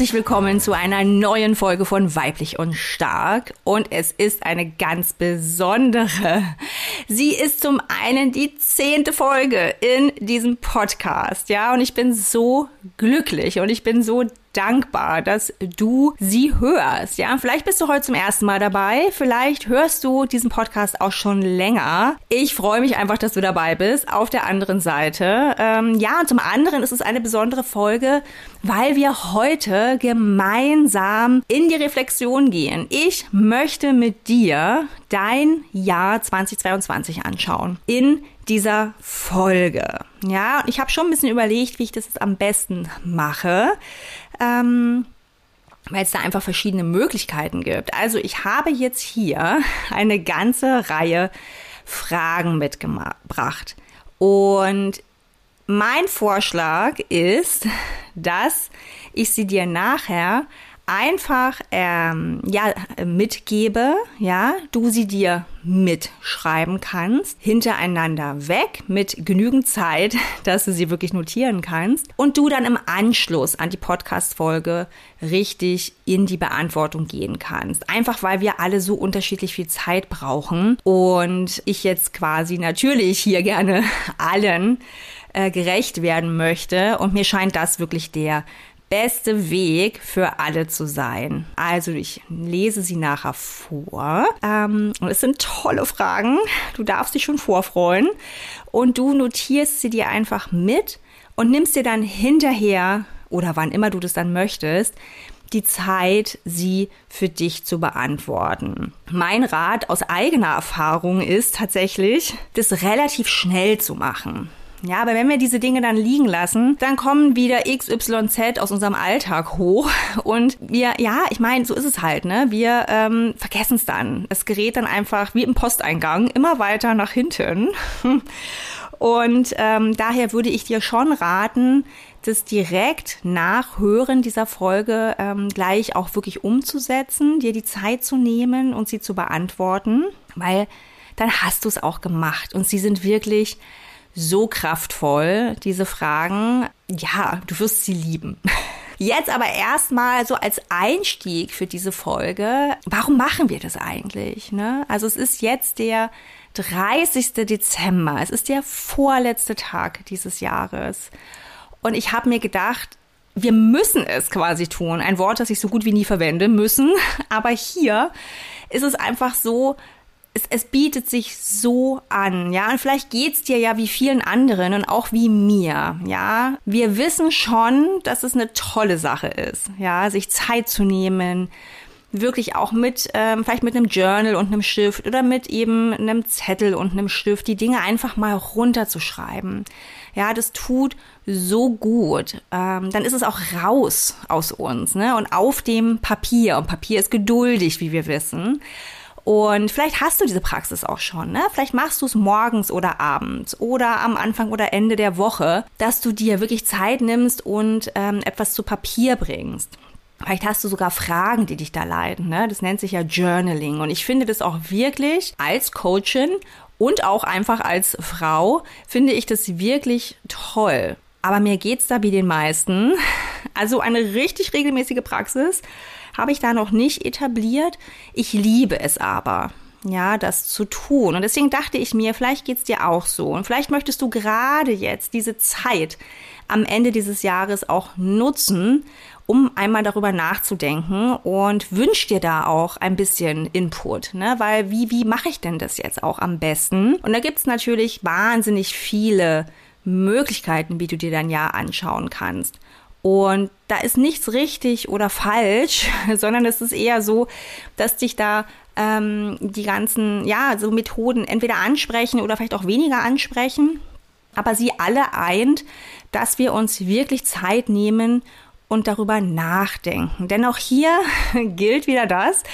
Herzlich willkommen zu einer neuen Folge von Weiblich und Stark. Und es ist eine ganz besondere. Sie ist zum einen die zehnte Folge in diesem Podcast. Ja, und ich bin so glücklich und ich bin so dankbar, dass du sie hörst. Ja, vielleicht bist du heute zum ersten Mal dabei. Vielleicht hörst du diesen Podcast auch schon länger. Ich freue mich einfach, dass du dabei bist. Auf der anderen Seite. Ähm, ja, und zum anderen ist es eine besondere Folge, weil wir heute gemeinsam in die Reflexion gehen. Ich möchte mit dir dein Jahr 2022 anschauen. In dieser Folge. Ja, ich habe schon ein bisschen überlegt, wie ich das am besten mache ähm, weil es da einfach verschiedene Möglichkeiten gibt. Also ich habe jetzt hier eine ganze Reihe Fragen mitgebracht. Und mein Vorschlag ist, dass ich sie dir nachher einfach ähm, ja, mitgebe, ja, du sie dir mitschreiben kannst, hintereinander weg mit genügend Zeit, dass du sie wirklich notieren kannst und du dann im Anschluss an die Podcast-Folge richtig in die Beantwortung gehen kannst. Einfach weil wir alle so unterschiedlich viel Zeit brauchen und ich jetzt quasi natürlich hier gerne allen äh, gerecht werden möchte und mir scheint das wirklich der beste Weg für alle zu sein. Also ich lese sie nachher vor. Ähm, es sind tolle Fragen. Du darfst dich schon vorfreuen. Und du notierst sie dir einfach mit und nimmst dir dann hinterher oder wann immer du das dann möchtest, die Zeit, sie für dich zu beantworten. Mein Rat aus eigener Erfahrung ist tatsächlich, das relativ schnell zu machen. Ja, aber wenn wir diese Dinge dann liegen lassen, dann kommen wieder XYZ aus unserem Alltag hoch und wir, ja, ich meine, so ist es halt, ne? Wir ähm, vergessen es dann. Es gerät dann einfach wie im Posteingang immer weiter nach hinten. Und ähm, daher würde ich dir schon raten, das direkt nach Hören dieser Folge ähm, gleich auch wirklich umzusetzen, dir die Zeit zu nehmen und sie zu beantworten, weil dann hast du es auch gemacht und sie sind wirklich so kraftvoll, diese Fragen. Ja, du wirst sie lieben. Jetzt aber erstmal so als Einstieg für diese Folge. Warum machen wir das eigentlich? Ne? Also es ist jetzt der 30. Dezember. Es ist der vorletzte Tag dieses Jahres. Und ich habe mir gedacht, wir müssen es quasi tun. Ein Wort, das ich so gut wie nie verwende, müssen. Aber hier ist es einfach so, es, es bietet sich so an, ja, und vielleicht geht's dir ja wie vielen anderen und auch wie mir, ja. Wir wissen schon, dass es eine tolle Sache ist, ja, sich Zeit zu nehmen, wirklich auch mit, ähm, vielleicht mit einem Journal und einem Stift oder mit eben einem Zettel und einem Stift, die Dinge einfach mal runterzuschreiben. Ja, das tut so gut. Ähm, dann ist es auch raus aus uns, ne? Und auf dem Papier. Und Papier ist geduldig, wie wir wissen. Und vielleicht hast du diese Praxis auch schon, ne? Vielleicht machst du es morgens oder abends oder am Anfang oder Ende der Woche, dass du dir wirklich Zeit nimmst und ähm, etwas zu Papier bringst. Vielleicht hast du sogar Fragen, die dich da leiden. Ne? Das nennt sich ja Journaling. Und ich finde das auch wirklich als Coachin und auch einfach als Frau, finde ich das wirklich toll. Aber mir geht's da wie den meisten. Also eine richtig regelmäßige Praxis habe ich da noch nicht etabliert. Ich liebe es aber ja, das zu tun. Und deswegen dachte ich mir, vielleicht geht's dir auch so. Und vielleicht möchtest du gerade jetzt diese Zeit am Ende dieses Jahres auch nutzen, um einmal darüber nachzudenken und wünsch dir da auch ein bisschen Input, ne? Weil wie, wie mache ich denn das jetzt auch am besten? Und da gibt's natürlich wahnsinnig viele Möglichkeiten, wie du dir dein Jahr anschauen kannst. Und da ist nichts richtig oder falsch, sondern es ist eher so, dass dich da ähm, die ganzen, ja, so Methoden entweder ansprechen oder vielleicht auch weniger ansprechen. Aber sie alle eint, dass wir uns wirklich Zeit nehmen, und darüber nachdenken. Denn auch hier gilt wieder das,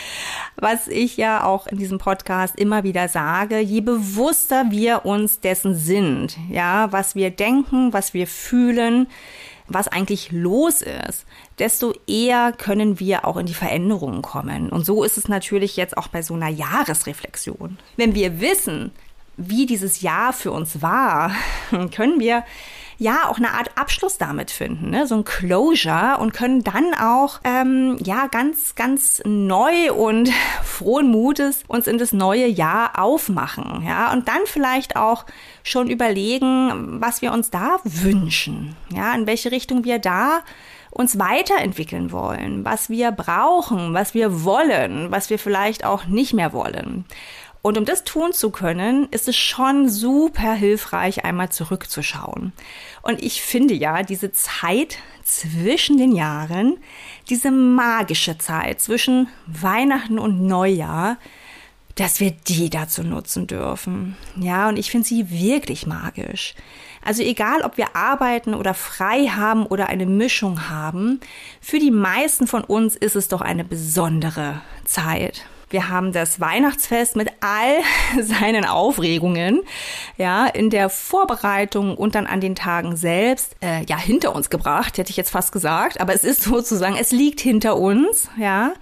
was ich ja auch in diesem Podcast immer wieder sage. Je bewusster wir uns dessen sind, ja, was wir denken, was wir fühlen, was eigentlich los ist, desto eher können wir auch in die Veränderungen kommen. Und so ist es natürlich jetzt auch bei so einer Jahresreflexion. Wenn wir wissen, wie dieses Jahr für uns war, können wir ja auch eine Art Abschluss damit finden, ne? so ein Closure und können dann auch ähm, ja ganz ganz neu und frohen Mutes uns in das neue Jahr aufmachen, ja und dann vielleicht auch schon überlegen, was wir uns da wünschen, ja in welche Richtung wir da uns weiterentwickeln wollen, was wir brauchen, was wir wollen, was wir vielleicht auch nicht mehr wollen. Und um das tun zu können, ist es schon super hilfreich, einmal zurückzuschauen. Und ich finde ja, diese Zeit zwischen den Jahren, diese magische Zeit zwischen Weihnachten und Neujahr, dass wir die dazu nutzen dürfen. Ja, und ich finde sie wirklich magisch. Also egal, ob wir arbeiten oder frei haben oder eine Mischung haben, für die meisten von uns ist es doch eine besondere Zeit. Wir haben das Weihnachtsfest mit all seinen Aufregungen, ja, in der Vorbereitung und dann an den Tagen selbst, äh, ja, hinter uns gebracht, hätte ich jetzt fast gesagt. Aber es ist sozusagen, es liegt hinter uns, ja.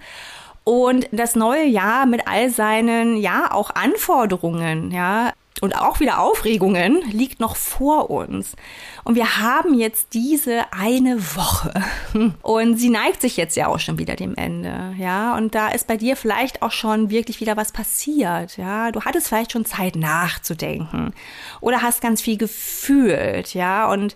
Und das neue Jahr mit all seinen, ja, auch Anforderungen, ja, und auch wieder Aufregungen liegt noch vor uns. Und wir haben jetzt diese eine Woche. Und sie neigt sich jetzt ja auch schon wieder dem Ende. Ja, und da ist bei dir vielleicht auch schon wirklich wieder was passiert. Ja, du hattest vielleicht schon Zeit nachzudenken oder hast ganz viel gefühlt. Ja, und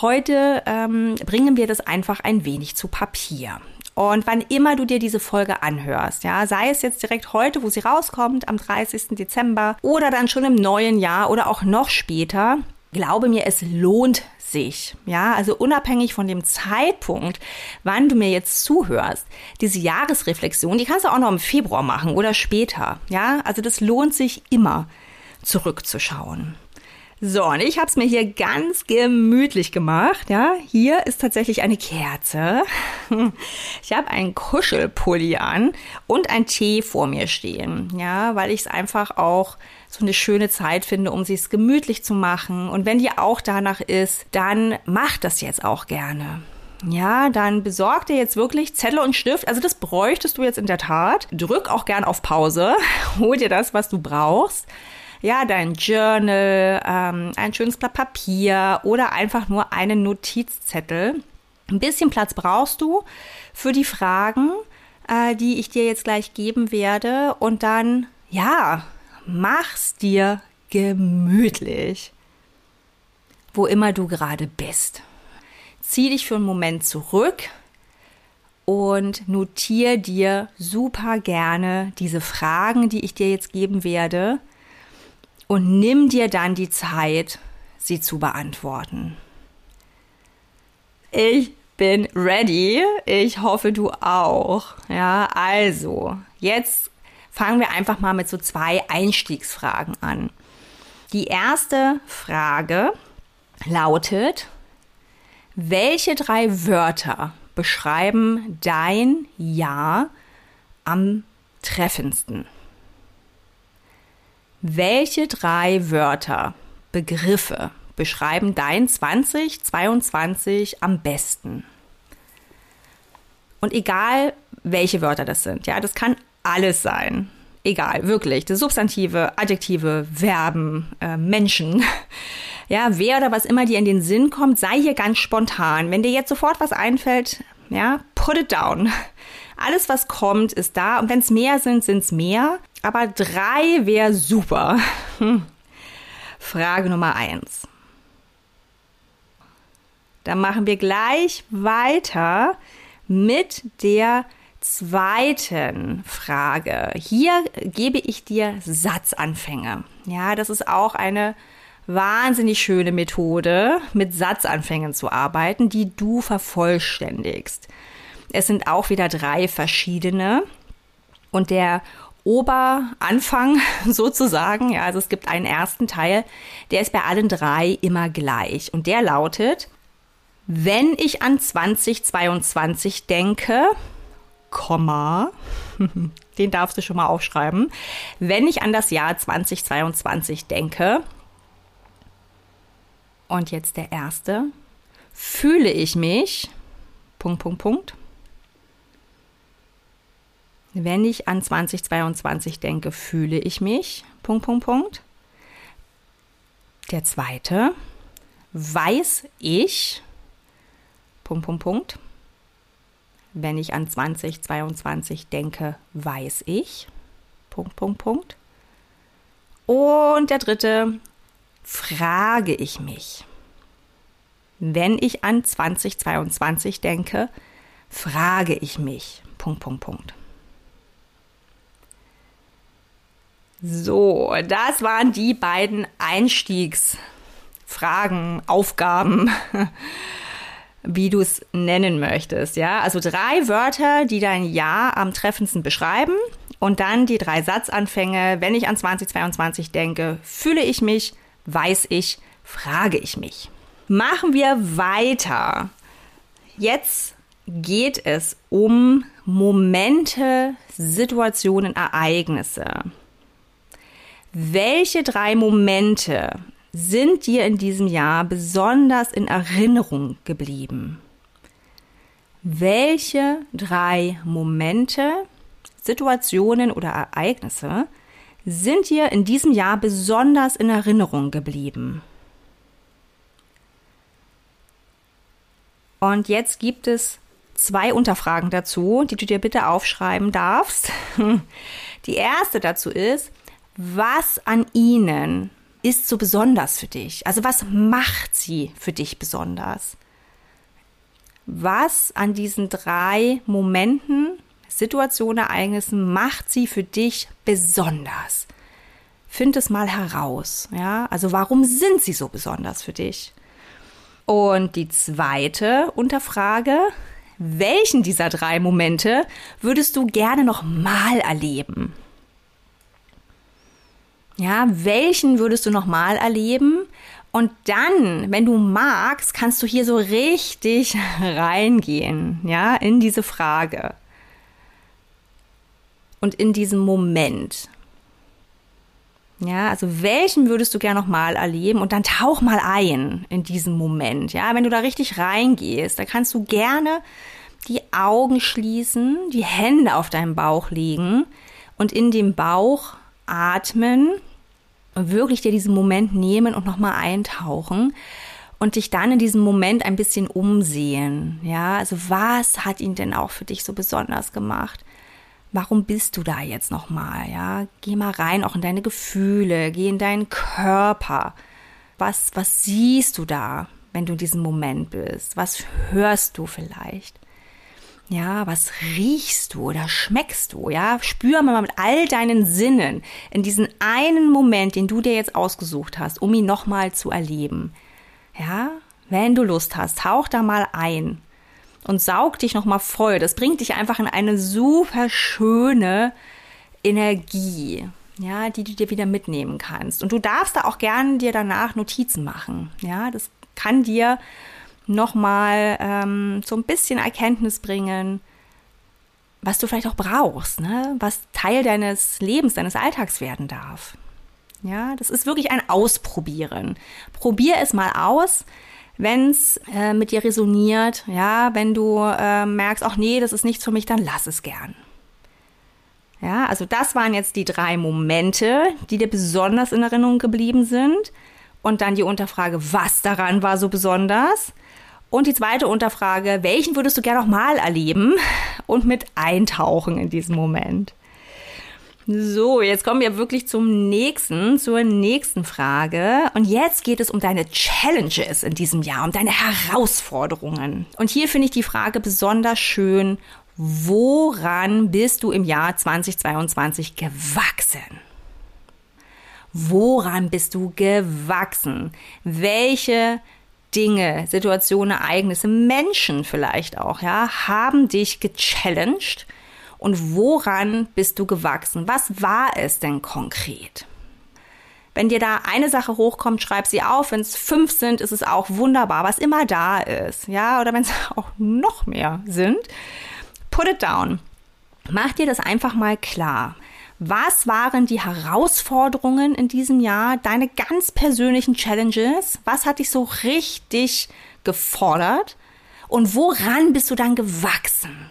heute ähm, bringen wir das einfach ein wenig zu Papier. Und wann immer du dir diese Folge anhörst, ja, sei es jetzt direkt heute, wo sie rauskommt, am 30. Dezember oder dann schon im neuen Jahr oder auch noch später, glaube mir, es lohnt sich. Ja, also unabhängig von dem Zeitpunkt, wann du mir jetzt zuhörst, diese Jahresreflexion, die kannst du auch noch im Februar machen oder später. Ja, also das lohnt sich immer zurückzuschauen. So, und ich habe es mir hier ganz gemütlich gemacht. Ja, hier ist tatsächlich eine Kerze. Ich habe einen Kuschelpulli an und ein Tee vor mir stehen. Ja, weil ich es einfach auch so eine schöne Zeit finde, um es gemütlich zu machen. Und wenn dir auch danach ist, dann mach das jetzt auch gerne. Ja, dann besorg dir jetzt wirklich Zettel und Stift. Also das bräuchtest du jetzt in der Tat. Drück auch gern auf Pause. Hol dir das, was du brauchst ja, dein Journal, ähm, ein schönes Blatt Papier oder einfach nur einen Notizzettel. Ein bisschen Platz brauchst du für die Fragen, äh, die ich dir jetzt gleich geben werde. Und dann, ja, mach's dir gemütlich. Wo immer du gerade bist. Zieh dich für einen Moment zurück und notier dir super gerne diese Fragen, die ich dir jetzt geben werde und nimm dir dann die Zeit, sie zu beantworten. Ich bin ready. Ich hoffe, du auch. Ja, also, jetzt fangen wir einfach mal mit so zwei Einstiegsfragen an. Die erste Frage lautet, welche drei Wörter beschreiben dein Ja am treffendsten? Welche drei Wörter, Begriffe beschreiben dein 2022 am besten? Und egal, welche Wörter das sind, ja, das kann alles sein. Egal, wirklich. Das Substantive, Adjektive, Verben, äh, Menschen. Ja, wer oder was immer dir in den Sinn kommt, sei hier ganz spontan. Wenn dir jetzt sofort was einfällt, ja, put it down. Alles, was kommt, ist da. Und wenn es mehr sind, sind es mehr. Aber drei wäre super. Hm. Frage Nummer eins. Dann machen wir gleich weiter mit der zweiten Frage. Hier gebe ich dir Satzanfänge. Ja, das ist auch eine wahnsinnig schöne Methode, mit Satzanfängen zu arbeiten, die du vervollständigst. Es sind auch wieder drei verschiedene. Und der Oberanfang sozusagen, ja, also es gibt einen ersten Teil, der ist bei allen drei immer gleich. Und der lautet, Wenn ich an 2022 denke, Komma, den darfst du schon mal aufschreiben. Wenn ich an das Jahr 2022 denke, und jetzt der erste, fühle ich mich, Punkt, Punkt, Punkt. Wenn ich an 2022 denke, fühle ich mich, Punkt, Punkt, Punkt. Der zweite, weiß ich, Punkt, Punkt, Punkt. Wenn ich an 2022 denke, weiß ich, Punkt, Punkt, Punkt. Und der dritte, frage ich mich. Wenn ich an 2022 denke, frage ich mich, Punkt, Punkt, Punkt. So, das waren die beiden Einstiegsfragen, Aufgaben, wie du es nennen möchtest. Ja, also drei Wörter, die dein Ja am treffendsten beschreiben. Und dann die drei Satzanfänge. Wenn ich an 2022 denke, fühle ich mich, weiß ich, frage ich mich. Machen wir weiter. Jetzt geht es um Momente, Situationen, Ereignisse. Welche drei Momente sind dir in diesem Jahr besonders in Erinnerung geblieben? Welche drei Momente, Situationen oder Ereignisse sind dir in diesem Jahr besonders in Erinnerung geblieben? Und jetzt gibt es zwei Unterfragen dazu, die du dir bitte aufschreiben darfst. Die erste dazu ist, was an ihnen ist so besonders für dich? Also was macht sie für dich besonders? Was an diesen drei Momenten, Situationen, Ereignissen macht sie für dich besonders? Find es mal heraus, ja? Also warum sind sie so besonders für dich? Und die zweite Unterfrage, welchen dieser drei Momente würdest du gerne noch mal erleben? Ja, welchen würdest du nochmal erleben? Und dann, wenn du magst, kannst du hier so richtig reingehen, ja, in diese Frage. Und in diesem Moment. Ja, also welchen würdest du gerne nochmal erleben? Und dann tauch mal ein in diesen Moment. Ja, wenn du da richtig reingehst, dann kannst du gerne die Augen schließen, die Hände auf deinem Bauch legen und in dem Bauch atmen wirklich dir diesen Moment nehmen und nochmal eintauchen und dich dann in diesem Moment ein bisschen umsehen. Ja, also was hat ihn denn auch für dich so besonders gemacht? Warum bist du da jetzt nochmal? Ja, geh mal rein auch in deine Gefühle, geh in deinen Körper. Was, was siehst du da, wenn du in diesem Moment bist? Was hörst du vielleicht? Ja, was riechst du oder schmeckst du? Ja, spür mal mit all deinen Sinnen in diesen einen Moment, den du dir jetzt ausgesucht hast, um ihn nochmal zu erleben. Ja, wenn du Lust hast, tauch da mal ein und saug dich nochmal voll. Das bringt dich einfach in eine super schöne Energie, ja, die du dir wieder mitnehmen kannst. Und du darfst da auch gerne dir danach Notizen machen. Ja, das kann dir nochmal ähm, so ein bisschen Erkenntnis bringen, was du vielleicht auch brauchst, ne? was Teil deines Lebens, deines Alltags werden darf. Ja, das ist wirklich ein Ausprobieren. Probier es mal aus, wenn es äh, mit dir resoniert. Ja, wenn du äh, merkst, ach nee, das ist nichts für mich, dann lass es gern. Ja, also das waren jetzt die drei Momente, die dir besonders in Erinnerung geblieben sind. Und dann die Unterfrage, was daran war so besonders? Und die zweite Unterfrage, welchen würdest du gerne noch mal erleben und mit eintauchen in diesem Moment? So, jetzt kommen wir wirklich zum nächsten, zur nächsten Frage. Und jetzt geht es um deine Challenges in diesem Jahr, um deine Herausforderungen. Und hier finde ich die Frage besonders schön. Woran bist du im Jahr 2022 gewachsen? Woran bist du gewachsen? Welche Dinge, Situationen, Ereignisse, Menschen vielleicht auch, ja, haben dich gechallenged und woran bist du gewachsen? Was war es denn konkret? Wenn dir da eine Sache hochkommt, schreib sie auf. Wenn es fünf sind, ist es auch wunderbar, was immer da ist. Ja, oder wenn es auch noch mehr sind, put it down. Mach dir das einfach mal klar. Was waren die Herausforderungen in diesem Jahr, deine ganz persönlichen Challenges? Was hat dich so richtig gefordert? Und woran bist du dann gewachsen?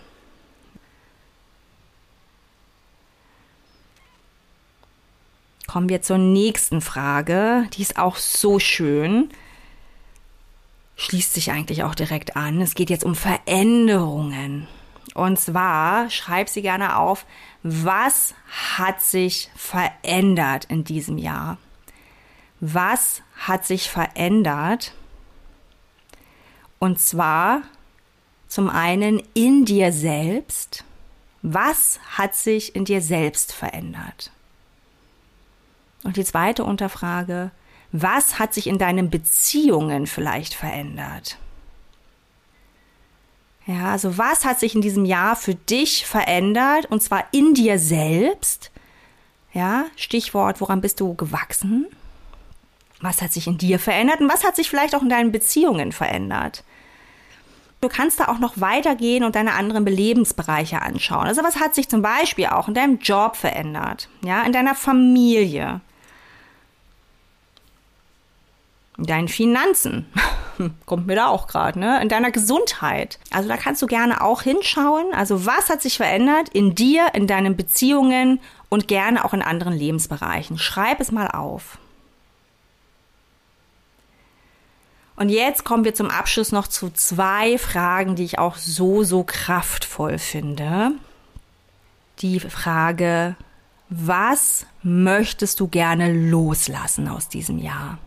Kommen wir zur nächsten Frage. Die ist auch so schön. Schließt sich eigentlich auch direkt an. Es geht jetzt um Veränderungen. Und zwar, schreib sie gerne auf, was hat sich verändert in diesem Jahr? Was hat sich verändert? Und zwar zum einen in dir selbst. Was hat sich in dir selbst verändert? Und die zweite Unterfrage, was hat sich in deinen Beziehungen vielleicht verändert? Ja, also was hat sich in diesem Jahr für dich verändert und zwar in dir selbst? Ja, Stichwort, woran bist du gewachsen? Was hat sich in dir verändert und was hat sich vielleicht auch in deinen Beziehungen verändert? Du kannst da auch noch weitergehen und deine anderen Lebensbereiche anschauen. Also was hat sich zum Beispiel auch in deinem Job verändert? Ja, in deiner Familie? In deinen Finanzen? Kommt mir da auch gerade, ne? In deiner Gesundheit. Also da kannst du gerne auch hinschauen. Also was hat sich verändert in dir, in deinen Beziehungen und gerne auch in anderen Lebensbereichen. Schreib es mal auf. Und jetzt kommen wir zum Abschluss noch zu zwei Fragen, die ich auch so, so kraftvoll finde. Die Frage, was möchtest du gerne loslassen aus diesem Jahr?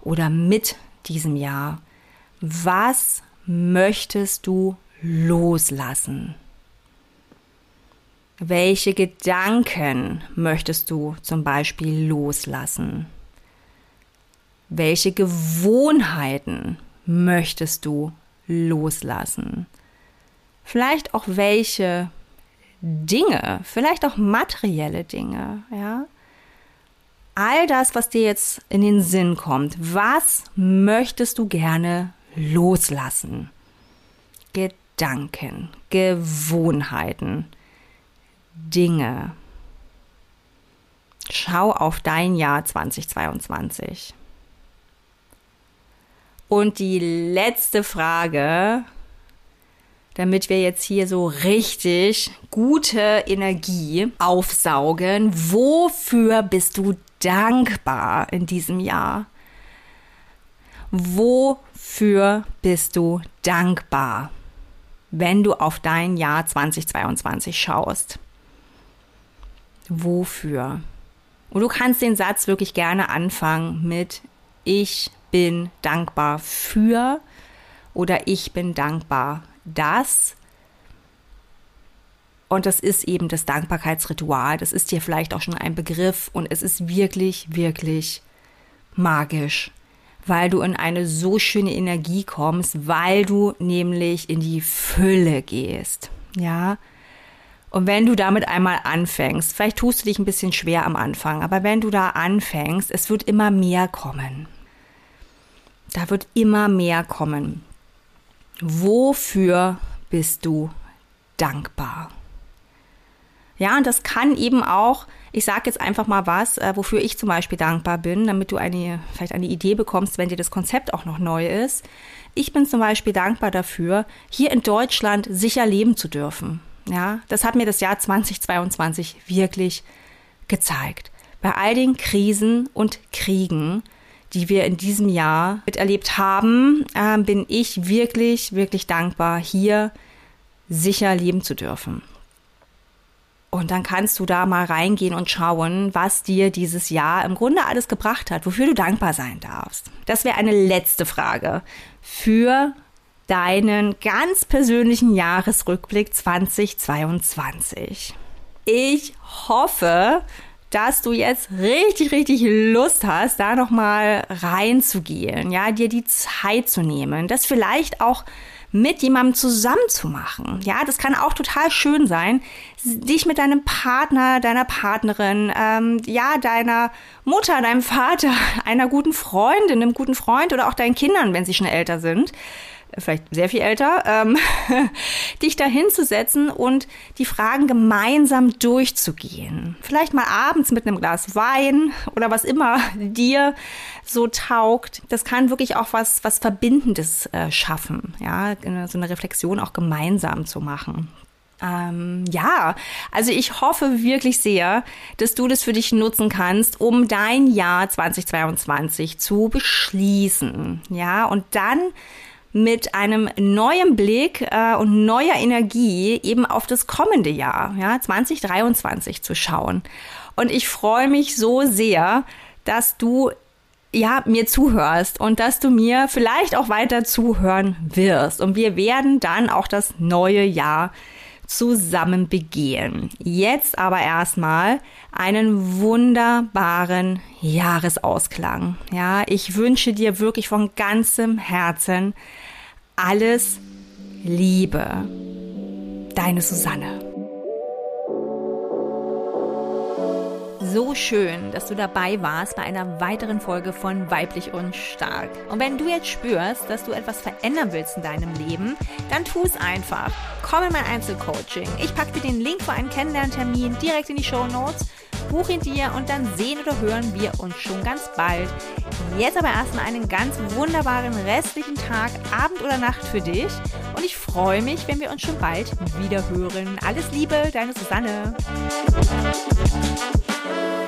Oder mit diesem Jahr? Was möchtest du loslassen? Welche Gedanken möchtest du zum Beispiel loslassen? Welche Gewohnheiten möchtest du loslassen? Vielleicht auch welche Dinge, vielleicht auch materielle Dinge, ja? All das, was dir jetzt in den Sinn kommt, was möchtest du gerne loslassen? Gedanken, Gewohnheiten, Dinge. Schau auf dein Jahr 2022. Und die letzte Frage, damit wir jetzt hier so richtig gute Energie aufsaugen. Wofür bist du dankbar in diesem Jahr? Wofür bist du dankbar, wenn du auf dein Jahr 2022 schaust? Wofür? Und du kannst den Satz wirklich gerne anfangen mit Ich bin dankbar für oder ich bin dankbar, dass und das ist eben das Dankbarkeitsritual. Das ist dir vielleicht auch schon ein Begriff und es ist wirklich, wirklich magisch, weil du in eine so schöne Energie kommst, weil du nämlich in die Fülle gehst. Ja. Und wenn du damit einmal anfängst, vielleicht tust du dich ein bisschen schwer am Anfang, aber wenn du da anfängst, es wird immer mehr kommen. Da wird immer mehr kommen. Wofür bist du dankbar? Ja, und das kann eben auch, ich sage jetzt einfach mal was, äh, wofür ich zum Beispiel dankbar bin, damit du eine, vielleicht eine Idee bekommst, wenn dir das Konzept auch noch neu ist. Ich bin zum Beispiel dankbar dafür, hier in Deutschland sicher leben zu dürfen. Ja, das hat mir das Jahr 2022 wirklich gezeigt. Bei all den Krisen und Kriegen, die wir in diesem Jahr miterlebt haben, äh, bin ich wirklich, wirklich dankbar, hier sicher leben zu dürfen. Und dann kannst du da mal reingehen und schauen, was dir dieses Jahr im Grunde alles gebracht hat, wofür du dankbar sein darfst. Das wäre eine letzte Frage für deinen ganz persönlichen Jahresrückblick 2022. Ich hoffe, dass du jetzt richtig, richtig Lust hast, da nochmal reinzugehen, ja, dir die Zeit zu nehmen, das vielleicht auch mit jemandem zusammen zu machen. Ja, das kann auch total schön sein, dich mit deinem Partner, deiner Partnerin, ähm, ja, deiner Mutter, deinem Vater, einer guten Freundin, einem guten Freund oder auch deinen Kindern, wenn sie schon älter sind, vielleicht sehr viel älter, ähm, dich da hinzusetzen und die Fragen gemeinsam durchzugehen. Vielleicht mal abends mit einem Glas Wein oder was immer dir so taugt. Das kann wirklich auch was, was Verbindendes äh, schaffen, ja, so eine Reflexion auch gemeinsam zu machen. Ähm, ja, also ich hoffe wirklich sehr, dass du das für dich nutzen kannst, um dein Jahr 2022 zu beschließen. Ja, und dann mit einem neuen Blick äh, und neuer Energie eben auf das kommende Jahr, ja, 2023 zu schauen. Und ich freue mich so sehr, dass du ja, mir zuhörst und dass du mir vielleicht auch weiter zuhören wirst. Und wir werden dann auch das neue Jahr zusammen begehen. Jetzt aber erstmal einen wunderbaren Jahresausklang. Ja, ich wünsche dir wirklich von ganzem Herzen alles Liebe. Deine Susanne. So schön, dass du dabei warst bei einer weiteren Folge von Weiblich und Stark. Und wenn du jetzt spürst, dass du etwas verändern willst in deinem Leben, dann tu es einfach. Komm in mein Einzelcoaching. Ich packe dir den Link für einen Kennenlerntermin direkt in die Show Notes. Buch ihn dir und dann sehen oder hören wir uns schon ganz bald. Jetzt aber erstmal einen ganz wunderbaren restlichen Tag, Abend oder Nacht für dich. Und ich freue mich, wenn wir uns schon bald wieder hören. Alles Liebe, deine Susanne. Bye.